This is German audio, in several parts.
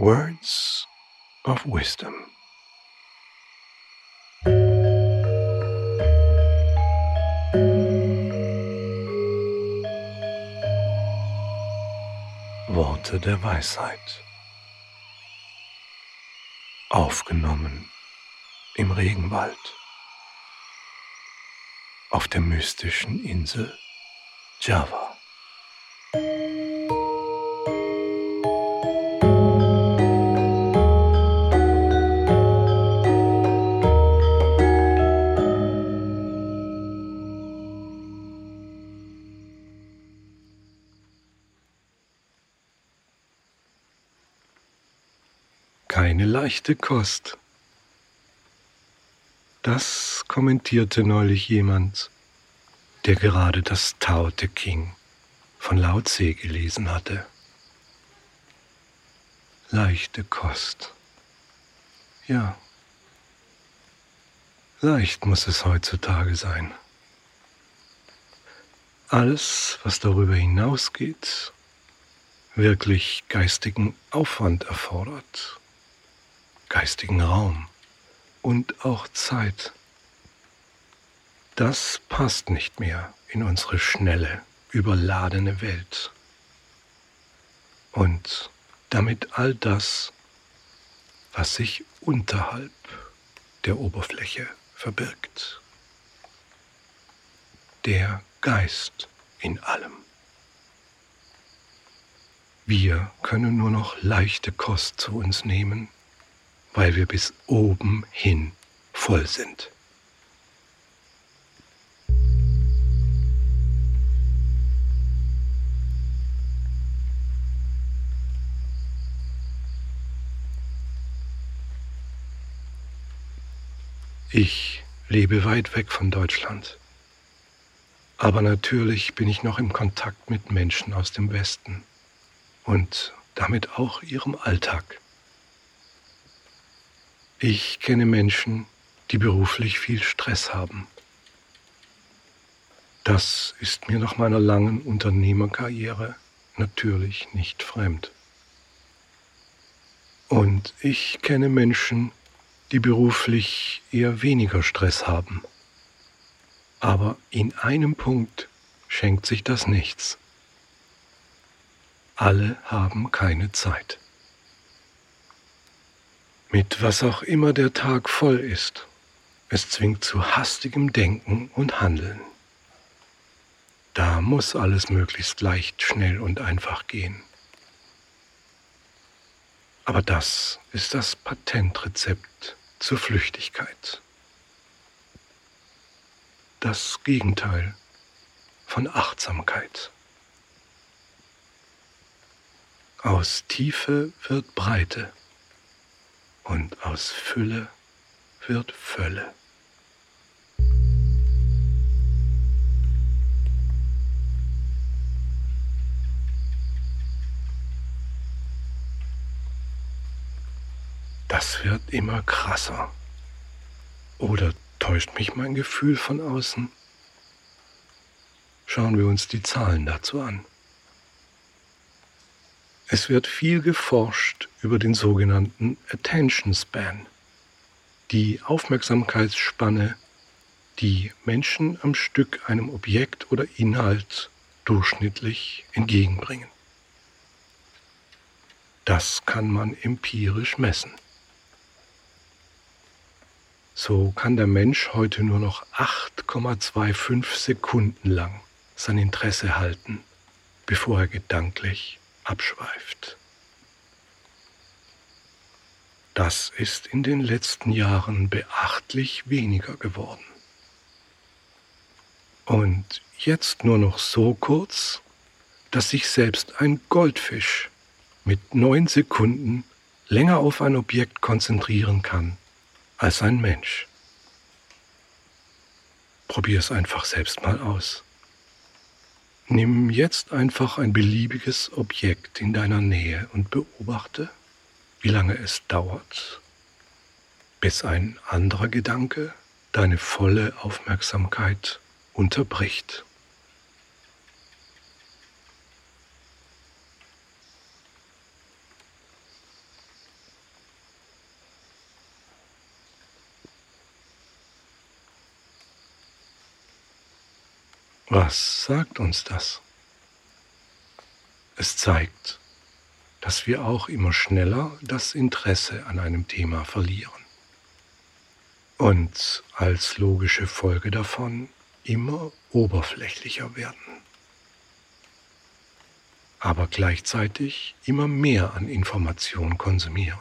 Words of Wisdom. Worte der Weisheit. Aufgenommen im Regenwald auf der mystischen Insel Java. Keine leichte Kost. Das kommentierte neulich jemand, der gerade das Tao Te King von Lao Tse gelesen hatte. Leichte Kost. Ja, leicht muss es heutzutage sein. Alles, was darüber hinausgeht, wirklich geistigen Aufwand erfordert, geistigen Raum und auch Zeit, das passt nicht mehr in unsere schnelle, überladene Welt. Und damit all das, was sich unterhalb der Oberfläche verbirgt. Der Geist in allem. Wir können nur noch leichte Kost zu uns nehmen, weil wir bis oben hin voll sind. Ich lebe weit weg von Deutschland. Aber natürlich bin ich noch im Kontakt mit Menschen aus dem Westen und damit auch ihrem Alltag. Ich kenne Menschen, die beruflich viel Stress haben. Das ist mir nach meiner langen Unternehmerkarriere natürlich nicht fremd. Und ich kenne Menschen, die beruflich eher weniger Stress haben. Aber in einem Punkt schenkt sich das nichts. Alle haben keine Zeit. Mit was auch immer der Tag voll ist, es zwingt zu hastigem Denken und Handeln. Da muss alles möglichst leicht, schnell und einfach gehen. Aber das ist das Patentrezept zur Flüchtigkeit. Das Gegenteil von Achtsamkeit. Aus Tiefe wird Breite und aus Fülle wird Fülle. Das wird immer krasser. Oder täuscht mich mein Gefühl von außen? Schauen wir uns die Zahlen dazu an. Es wird viel geforscht über den sogenannten Attention Span, die Aufmerksamkeitsspanne, die Menschen am Stück einem Objekt oder Inhalt durchschnittlich entgegenbringen. Das kann man empirisch messen. So kann der Mensch heute nur noch 8,25 Sekunden lang sein Interesse halten, bevor er gedanklich abschweift. Das ist in den letzten Jahren beachtlich weniger geworden. Und jetzt nur noch so kurz, dass sich selbst ein Goldfisch mit neun Sekunden länger auf ein Objekt konzentrieren kann als ein Mensch. Probier es einfach selbst mal aus. Nimm jetzt einfach ein beliebiges Objekt in deiner Nähe und beobachte, wie lange es dauert, bis ein anderer Gedanke deine volle Aufmerksamkeit unterbricht. Was sagt uns das? Es zeigt, dass wir auch immer schneller das Interesse an einem Thema verlieren und als logische Folge davon immer oberflächlicher werden, aber gleichzeitig immer mehr an Information konsumieren.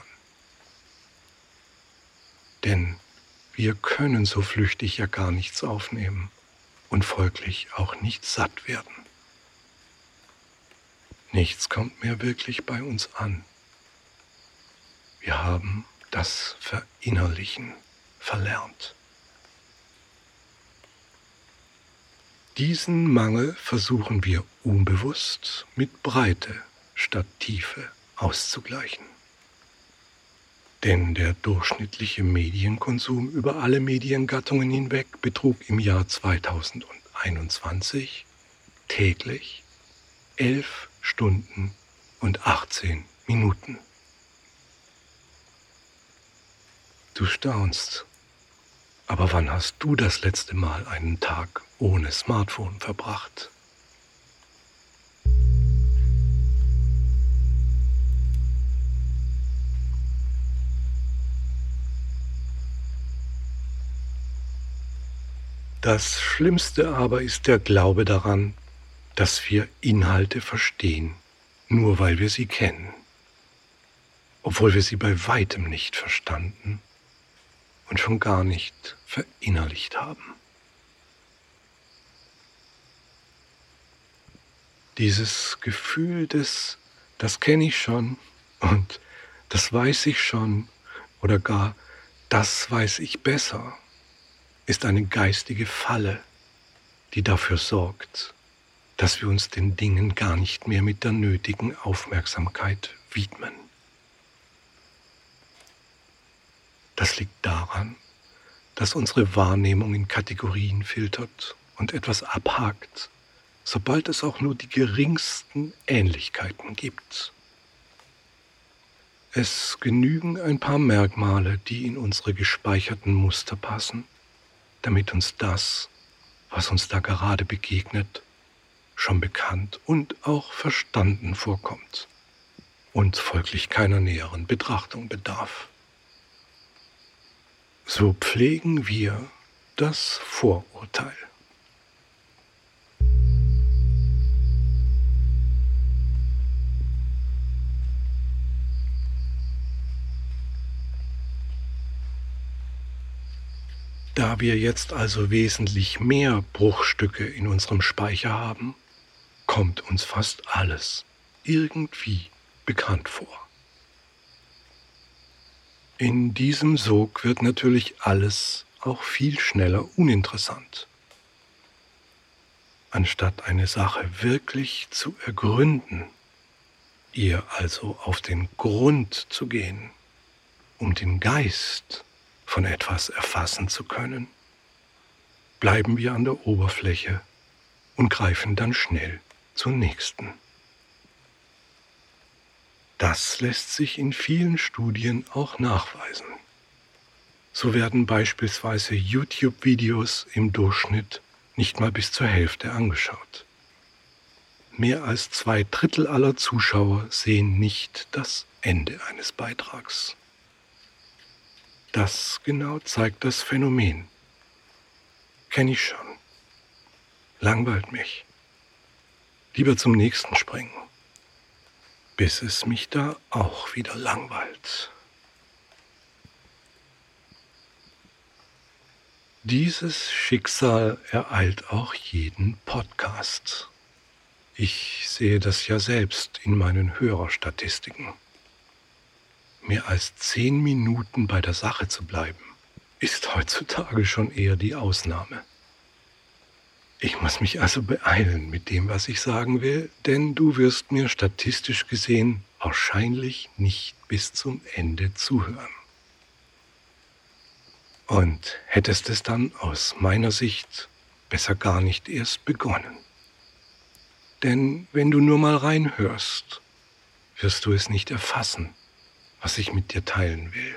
Denn wir können so flüchtig ja gar nichts aufnehmen und folglich auch nicht satt werden. Nichts kommt mehr wirklich bei uns an. Wir haben das Verinnerlichen verlernt. Diesen Mangel versuchen wir unbewusst mit Breite statt Tiefe auszugleichen. Denn der durchschnittliche Medienkonsum über alle Mediengattungen hinweg betrug im Jahr 2021 täglich 11 Stunden und 18 Minuten. Du staunst. Aber wann hast du das letzte Mal einen Tag ohne Smartphone verbracht? Das Schlimmste aber ist der Glaube daran, dass wir Inhalte verstehen, nur weil wir sie kennen, obwohl wir sie bei weitem nicht verstanden und schon gar nicht verinnerlicht haben. Dieses Gefühl des, das kenne ich schon und das weiß ich schon oder gar das weiß ich besser, ist eine geistige Falle, die dafür sorgt, dass wir uns den Dingen gar nicht mehr mit der nötigen Aufmerksamkeit widmen. Das liegt daran, dass unsere Wahrnehmung in Kategorien filtert und etwas abhakt, sobald es auch nur die geringsten Ähnlichkeiten gibt. Es genügen ein paar Merkmale, die in unsere gespeicherten Muster passen, damit uns das, was uns da gerade begegnet, schon bekannt und auch verstanden vorkommt und folglich keiner näheren Betrachtung bedarf. So pflegen wir das Vorurteil. Da wir jetzt also wesentlich mehr Bruchstücke in unserem Speicher haben, kommt uns fast alles irgendwie bekannt vor. In diesem Sog wird natürlich alles auch viel schneller uninteressant. Anstatt eine Sache wirklich zu ergründen, ihr also auf den Grund zu gehen, um den Geist von etwas erfassen zu können, bleiben wir an der Oberfläche und greifen dann schnell zur nächsten. Das lässt sich in vielen Studien auch nachweisen. So werden beispielsweise YouTube-Videos im Durchschnitt nicht mal bis zur Hälfte angeschaut. Mehr als zwei Drittel aller Zuschauer sehen nicht das Ende eines Beitrags. Das genau zeigt das Phänomen. Kenne ich schon. Langweilt mich. Lieber zum nächsten springen bis es mich da auch wieder langweilt. Dieses Schicksal ereilt auch jeden Podcast. Ich sehe das ja selbst in meinen Hörerstatistiken. Mehr als zehn Minuten bei der Sache zu bleiben, ist heutzutage schon eher die Ausnahme. Ich muss mich also beeilen mit dem, was ich sagen will, denn du wirst mir statistisch gesehen wahrscheinlich nicht bis zum Ende zuhören. Und hättest es dann aus meiner Sicht besser gar nicht erst begonnen. Denn wenn du nur mal reinhörst, wirst du es nicht erfassen, was ich mit dir teilen will.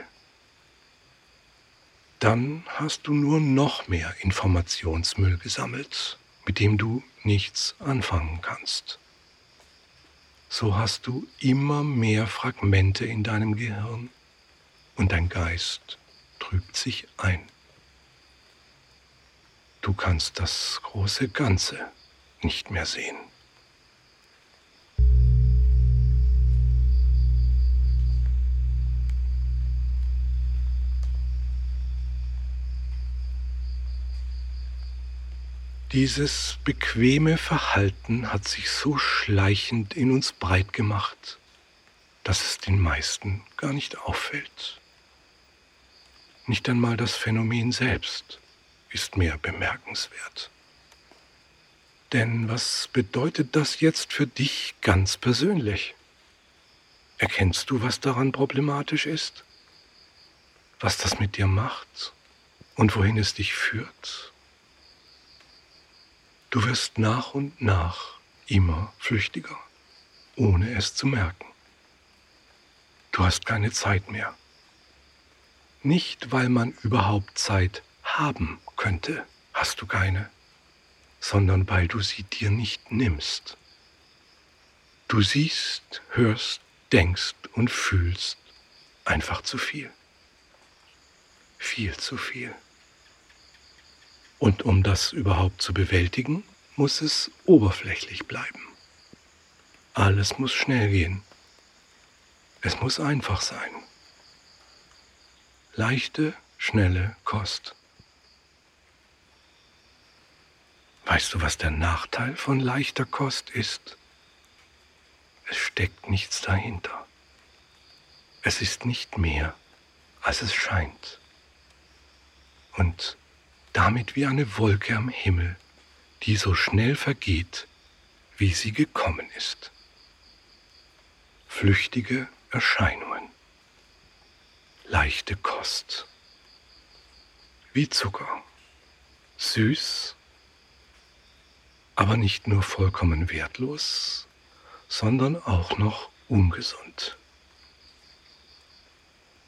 Dann hast du nur noch mehr Informationsmüll gesammelt mit dem du nichts anfangen kannst. So hast du immer mehr Fragmente in deinem Gehirn und dein Geist trübt sich ein. Du kannst das große Ganze nicht mehr sehen. Dieses bequeme Verhalten hat sich so schleichend in uns breit gemacht, dass es den meisten gar nicht auffällt. Nicht einmal das Phänomen selbst ist mehr bemerkenswert. Denn was bedeutet das jetzt für dich ganz persönlich? Erkennst du, was daran problematisch ist? Was das mit dir macht und wohin es dich führt? Du wirst nach und nach immer flüchtiger, ohne es zu merken. Du hast keine Zeit mehr. Nicht, weil man überhaupt Zeit haben könnte, hast du keine, sondern weil du sie dir nicht nimmst. Du siehst, hörst, denkst und fühlst einfach zu viel. Viel zu viel. Und um das überhaupt zu bewältigen, muss es oberflächlich bleiben. Alles muss schnell gehen. Es muss einfach sein. Leichte, schnelle Kost. Weißt du, was der Nachteil von leichter Kost ist? Es steckt nichts dahinter. Es ist nicht mehr, als es scheint. Und damit wie eine Wolke am Himmel, die so schnell vergeht, wie sie gekommen ist. Flüchtige Erscheinungen, leichte Kost, wie Zucker, süß, aber nicht nur vollkommen wertlos, sondern auch noch ungesund.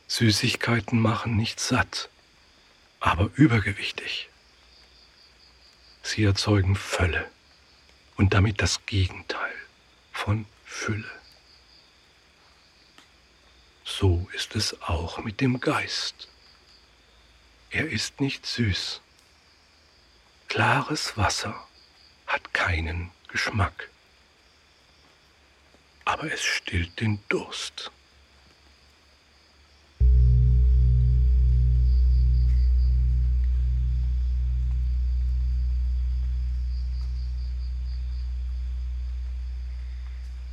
Süßigkeiten machen nicht satt, aber übergewichtig. Sie erzeugen Völle und damit das Gegenteil von Fülle. So ist es auch mit dem Geist. Er ist nicht süß. Klares Wasser hat keinen Geschmack, aber es stillt den Durst.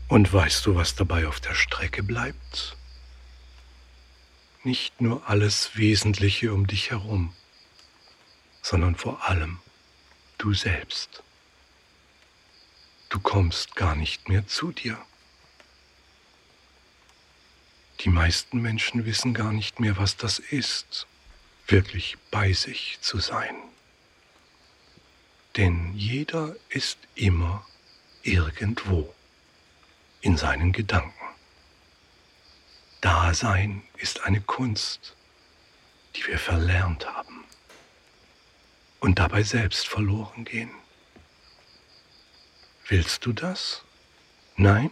Und weißt du, was dabei auf der Strecke bleibt? Nicht nur alles Wesentliche um dich herum, sondern vor allem du selbst. Du kommst gar nicht mehr zu dir. Die meisten Menschen wissen gar nicht mehr, was das ist, wirklich bei sich zu sein. Denn jeder ist immer irgendwo in seinen Gedanken. Dasein ist eine Kunst, die wir verlernt haben und dabei selbst verloren gehen. Willst du das? Nein?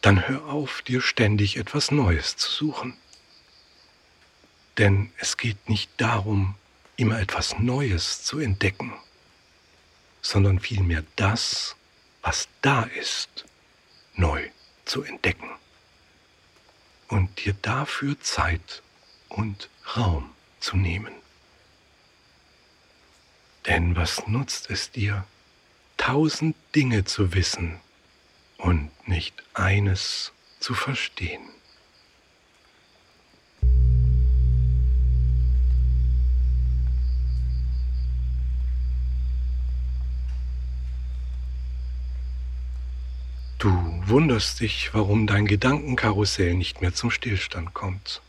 Dann hör auf, dir ständig etwas Neues zu suchen. Denn es geht nicht darum, immer etwas Neues zu entdecken, sondern vielmehr das, was da ist, neu zu entdecken und dir dafür Zeit und Raum zu nehmen. Denn was nutzt es dir, tausend Dinge zu wissen und nicht eines zu verstehen? Wunderst dich, warum dein Gedankenkarussell nicht mehr zum Stillstand kommt.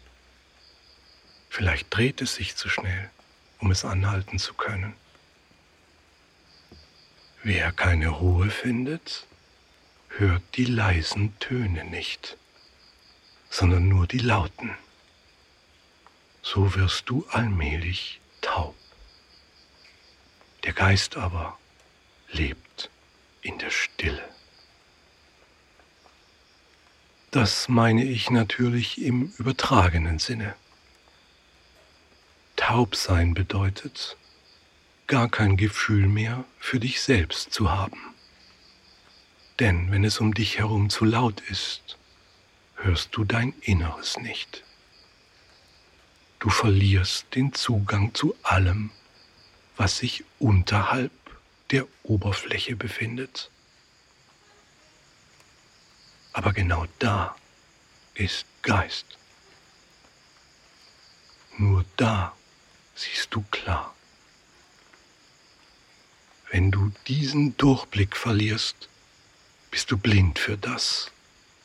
Vielleicht dreht es sich zu schnell, um es anhalten zu können. Wer keine Ruhe findet, hört die leisen Töne nicht, sondern nur die lauten. So wirst du allmählich taub. Der Geist aber lebt in der Stille. Das meine ich natürlich im übertragenen Sinne. Taub sein bedeutet, gar kein Gefühl mehr für dich selbst zu haben. Denn wenn es um dich herum zu laut ist, hörst du dein Inneres nicht. Du verlierst den Zugang zu allem, was sich unterhalb der Oberfläche befindet. Aber genau da ist Geist. Nur da siehst du klar. Wenn du diesen Durchblick verlierst, bist du blind für das,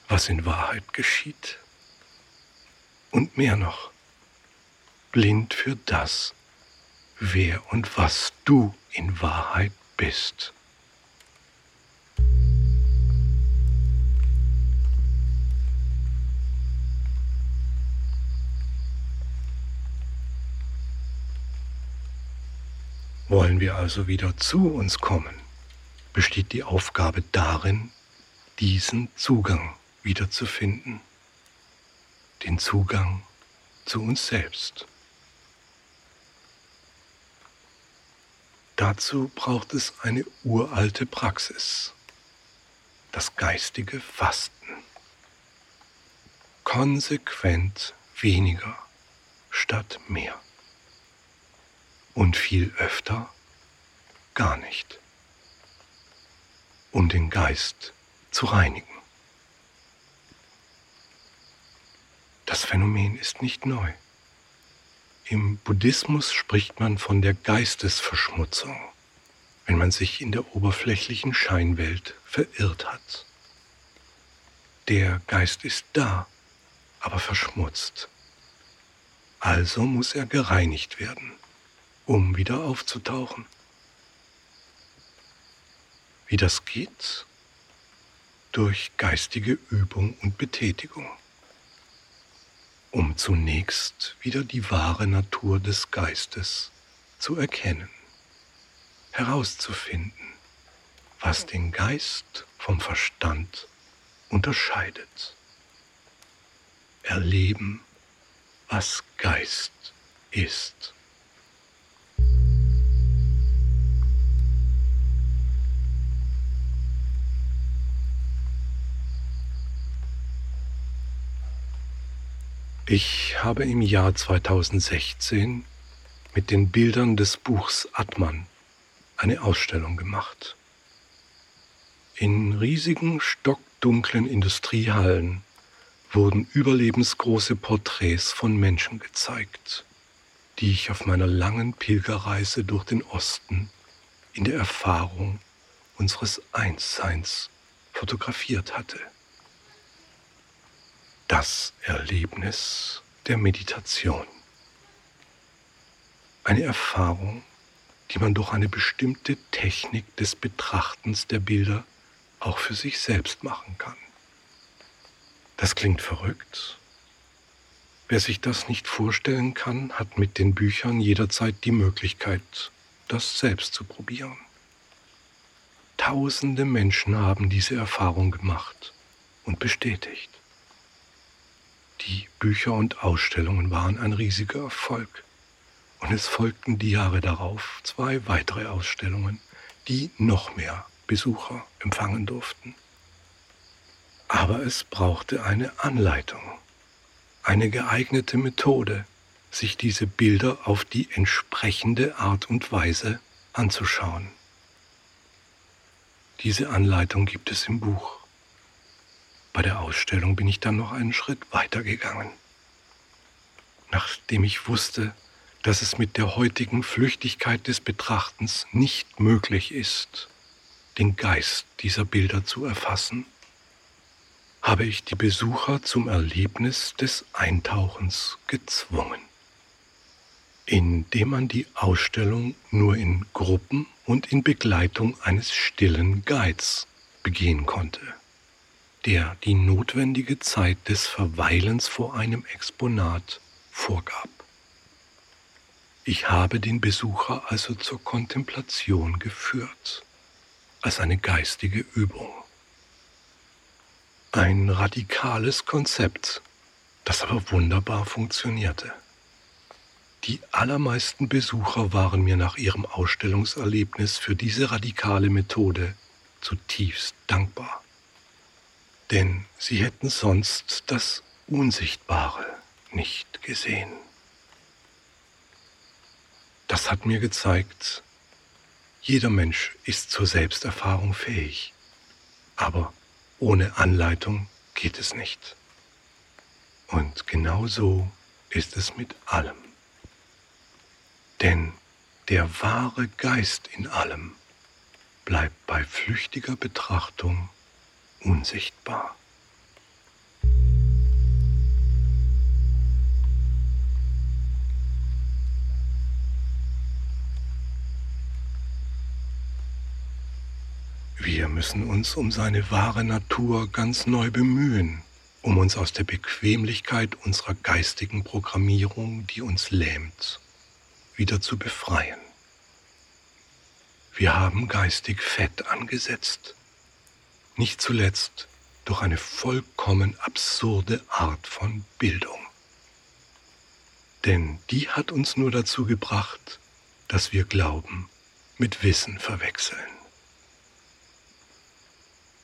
was in Wahrheit geschieht. Und mehr noch, blind für das, wer und was du in Wahrheit bist. Wollen wir also wieder zu uns kommen, besteht die Aufgabe darin, diesen Zugang wiederzufinden, den Zugang zu uns selbst. Dazu braucht es eine uralte Praxis, das geistige Fasten. Konsequent weniger statt mehr und viel öfter gar nicht, um den Geist zu reinigen. Das Phänomen ist nicht neu. Im Buddhismus spricht man von der Geistesverschmutzung, wenn man sich in der oberflächlichen Scheinwelt verirrt hat. Der Geist ist da, aber verschmutzt. Also muss er gereinigt werden um wieder aufzutauchen. Wie das geht? Durch geistige Übung und Betätigung, um zunächst wieder die wahre Natur des Geistes zu erkennen, herauszufinden, was den Geist vom Verstand unterscheidet. Erleben, was Geist ist. Ich habe im Jahr 2016 mit den Bildern des Buchs Atman eine Ausstellung gemacht. In riesigen, stockdunklen Industriehallen wurden überlebensgroße Porträts von Menschen gezeigt, die ich auf meiner langen Pilgerreise durch den Osten in der Erfahrung unseres Einsseins fotografiert hatte das Erlebnis der Meditation. Eine Erfahrung, die man durch eine bestimmte Technik des Betrachtens der Bilder auch für sich selbst machen kann. Das klingt verrückt. Wer sich das nicht vorstellen kann, hat mit den Büchern jederzeit die Möglichkeit, das selbst zu probieren. Tausende Menschen haben diese Erfahrung gemacht und bestätigt. Die Bücher und Ausstellungen waren ein riesiger Erfolg. Und es folgten die Jahre darauf zwei weitere Ausstellungen, die noch mehr Besucher empfangen durften. Aber es brauchte eine Anleitung, eine geeignete Methode, sich diese Bilder auf die entsprechende Art und Weise anzuschauen. Diese Anleitung gibt es im Buch. Bei der Ausstellung bin ich dann noch einen Schritt weiter gegangen. Nachdem ich wusste, dass es mit der heutigen Flüchtigkeit des Betrachtens nicht möglich ist, den Geist dieser Bilder zu erfassen, habe ich die Besucher zum Erlebnis des Eintauchens gezwungen, indem man die Ausstellung nur in Gruppen und in Begleitung eines stillen Guides begehen konnte der die notwendige Zeit des Verweilens vor einem Exponat vorgab. Ich habe den Besucher also zur Kontemplation geführt, als eine geistige Übung. Ein radikales Konzept, das aber wunderbar funktionierte. Die allermeisten Besucher waren mir nach ihrem Ausstellungserlebnis für diese radikale Methode zutiefst dankbar. Denn sie hätten sonst das Unsichtbare nicht gesehen. Das hat mir gezeigt, jeder Mensch ist zur Selbsterfahrung fähig, aber ohne Anleitung geht es nicht. Und genau so ist es mit allem. Denn der wahre Geist in allem bleibt bei flüchtiger Betrachtung unsichtbar. Wir müssen uns um seine wahre Natur ganz neu bemühen, um uns aus der Bequemlichkeit unserer geistigen Programmierung, die uns lähmt, wieder zu befreien. Wir haben geistig Fett angesetzt, nicht zuletzt durch eine vollkommen absurde Art von Bildung. Denn die hat uns nur dazu gebracht, dass wir Glauben mit Wissen verwechseln.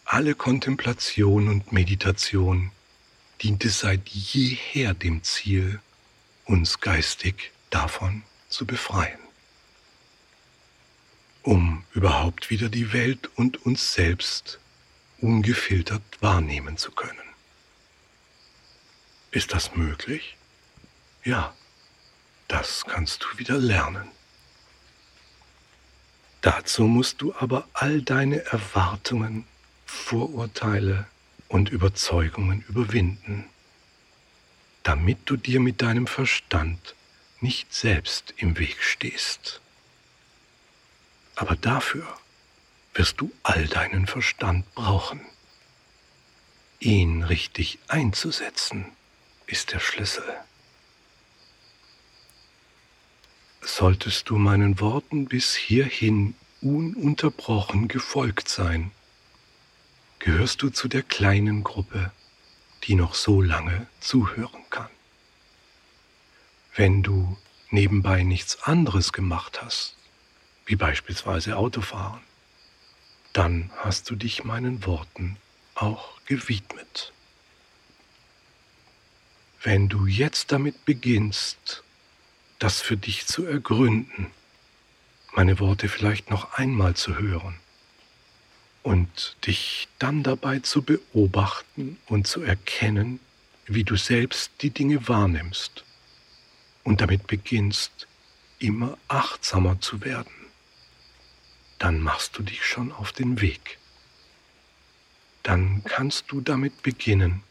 Alle Kontemplation und Meditation diente seit jeher dem Ziel, uns geistig davon zu befreien, um überhaupt wieder die Welt und uns selbst ungefiltert wahrnehmen zu können. Ist das möglich? Ja, das kannst du wieder lernen. Dazu musst du aber all deine Erwartungen, Vorurteile und Überzeugungen überwinden, damit du dir mit deinem Verstand nicht selbst im Weg stehst. Aber dafür wirst du all deinen Verstand brauchen. Ihn richtig einzusetzen ist der Schlüssel. Solltest du meinen Worten bis hierhin ununterbrochen gefolgt sein, gehörst du zu der kleinen Gruppe, die noch so lange zuhören kann. Wenn du nebenbei nichts anderes gemacht hast, wie beispielsweise Autofahren, dann hast du dich meinen Worten auch gewidmet. Wenn du jetzt damit beginnst, das für dich zu ergründen, meine Worte vielleicht noch einmal zu hören, und dich dann dabei zu beobachten und zu erkennen, wie du selbst die Dinge wahrnimmst und damit beginnst, immer achtsamer zu werden, dann machst du dich schon auf den Weg. Dann kannst du damit beginnen,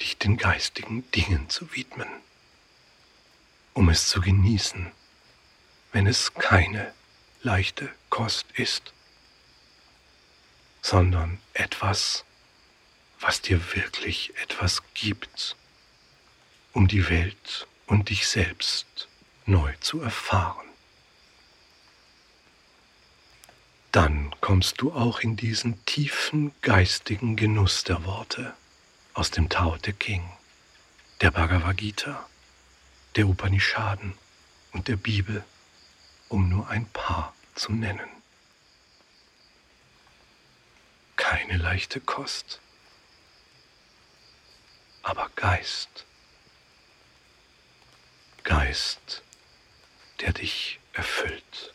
dich den geistigen Dingen zu widmen, um es zu genießen, wenn es keine leichte Kost ist sondern etwas, was dir wirklich etwas gibt, um die Welt und dich selbst neu zu erfahren. Dann kommst du auch in diesen tiefen geistigen Genuss der Worte aus dem Tao Te King, der Bhagavad Gita, der Upanishaden und der Bibel, um nur ein paar zu nennen. keine leichte Kost, aber Geist, Geist, der dich erfüllt.